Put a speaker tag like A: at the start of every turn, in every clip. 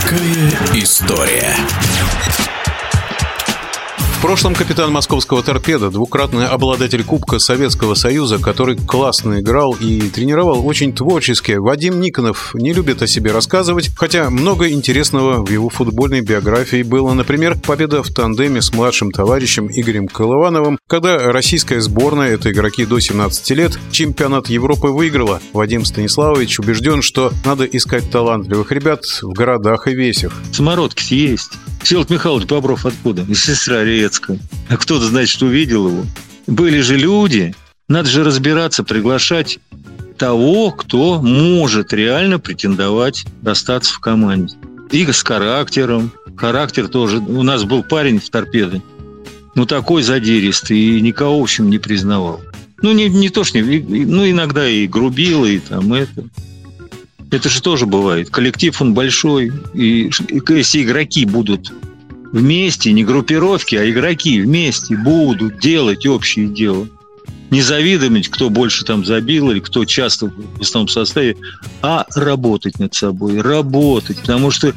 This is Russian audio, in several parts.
A: Такая история. В прошлом капитан московского торпеда, двукратный обладатель Кубка Советского Союза, который классно играл и тренировал очень творчески, Вадим Никонов не любит о себе рассказывать, хотя много интересного в его футбольной биографии было. Например, победа в тандеме с младшим товарищем Игорем Колывановым, когда российская сборная, это игроки до 17 лет, чемпионат Европы выиграла. Вадим Станиславович убежден, что надо искать талантливых ребят в городах и весях.
B: Самородки есть. Всеволод Михайлович Бобров откуда? Из Сестрорецка. А кто-то, значит, увидел его. Были же люди, надо же разбираться, приглашать того, кто может реально претендовать остаться в команде. И с характером. Характер тоже. У нас был парень в торпеде. Ну, такой задиристый, и никого, в общем, не признавал. Ну, не, не то, что не... Ну, иногда и грубил, и там это. Это же тоже бывает. Коллектив, он большой. И если игроки будут вместе, не группировки, а игроки вместе будут делать общее дело, не завидовать, кто больше там забил или кто часто в основном составе, а работать над собой, работать. Потому что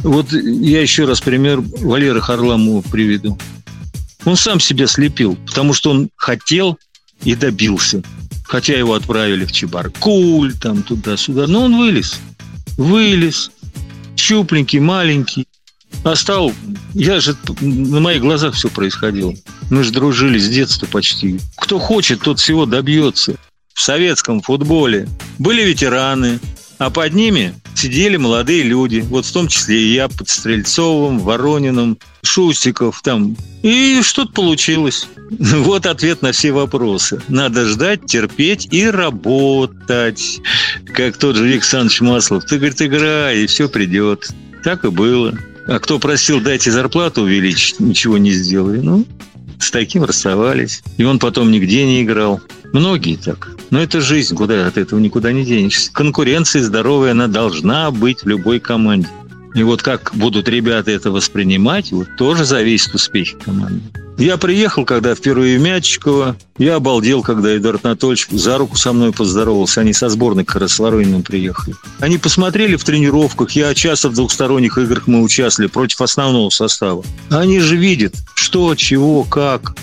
B: вот я еще раз пример Валеры Харламова приведу. Он сам себя слепил, потому что он хотел и добился хотя его отправили в Чебаркуль, там туда-сюда, но он вылез, вылез, щупленький, маленький, а стал, я же, на моих глазах все происходило. Мы же дружили с детства почти. Кто хочет, тот всего добьется. В советском футболе были ветераны, а под ними сидели молодые люди, вот в том числе и я под Стрельцовым, Ворониным, Шустиков там. И что-то получилось. Вот ответ на все вопросы. Надо ждать, терпеть и работать. Как тот же Виктор Александрович Маслов. Ты, говорит, играй, и все придет. Так и было. А кто просил, дайте зарплату увеличить, ничего не сделали. Ну, с таким расставались. И он потом нигде не играл. Многие так. Но это жизнь, куда от этого никуда не денешься. Конкуренция здоровая, она должна быть в любой команде. И вот как будут ребята это воспринимать, вот тоже зависит успех команды. Я приехал, когда впервые в Мячиково. Я обалдел, когда Эдуард Анатольевич за руку со мной поздоровался. Они со сборной с Ворониным приехали. Они посмотрели в тренировках. Я часто в двухсторонних играх мы участвовали против основного состава. Они же видят, что, чего, как.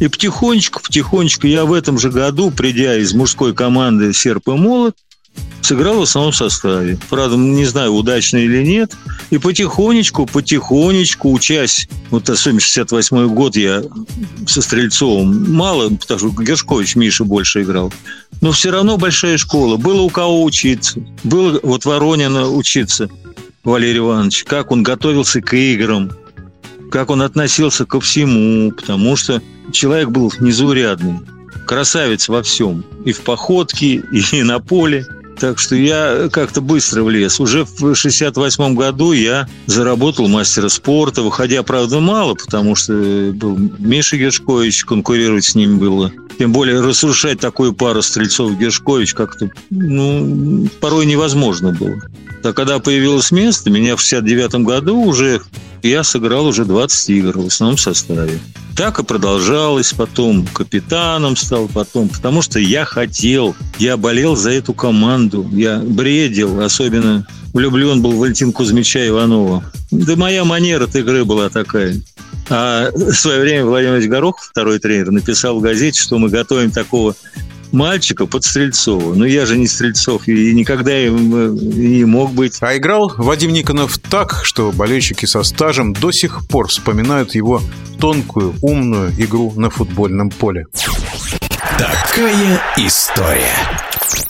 B: И потихонечку, потихонечку я в этом же году, придя из мужской команды «Серп и молот», сыграл в основном составе. Правда, не знаю, удачно или нет. И потихонечку, потихонечку, учась, вот особенно 68 год я со Стрельцовым, мало, потому что Гершкович Миша больше играл. Но все равно большая школа. Было у кого учиться. Было вот Воронина учиться, Валерий Иванович, как он готовился к играм, как он относился ко всему, потому что человек был незаурядный, красавец во всем, и в походке, и на поле. Так что я как-то быстро влез. Уже в 68 году я заработал мастера спорта, выходя, правда, мало, потому что был Миша Гершкович, конкурировать с ним было. Тем более разрушать такую пару Стрельцов-Гершкович как-то, ну, порой невозможно было. А когда появилось место, меня в 69 году уже я сыграл уже 20 игр в основном составе. Так и продолжалось потом. Капитаном стал потом, потому что я хотел, я болел за эту команду, я бредил, особенно влюблен был Валентин Кузьмича Иванова. Да моя манера от игры была такая. А в свое время Владимир Горохов, второй тренер, написал в газете, что мы готовим такого мальчика под Стрельцова. Но я же не Стрельцов и никогда им э, не мог быть.
A: А играл Вадим Никонов так, что болельщики со стажем до сих пор вспоминают его тонкую, умную игру на футбольном поле. Такая история.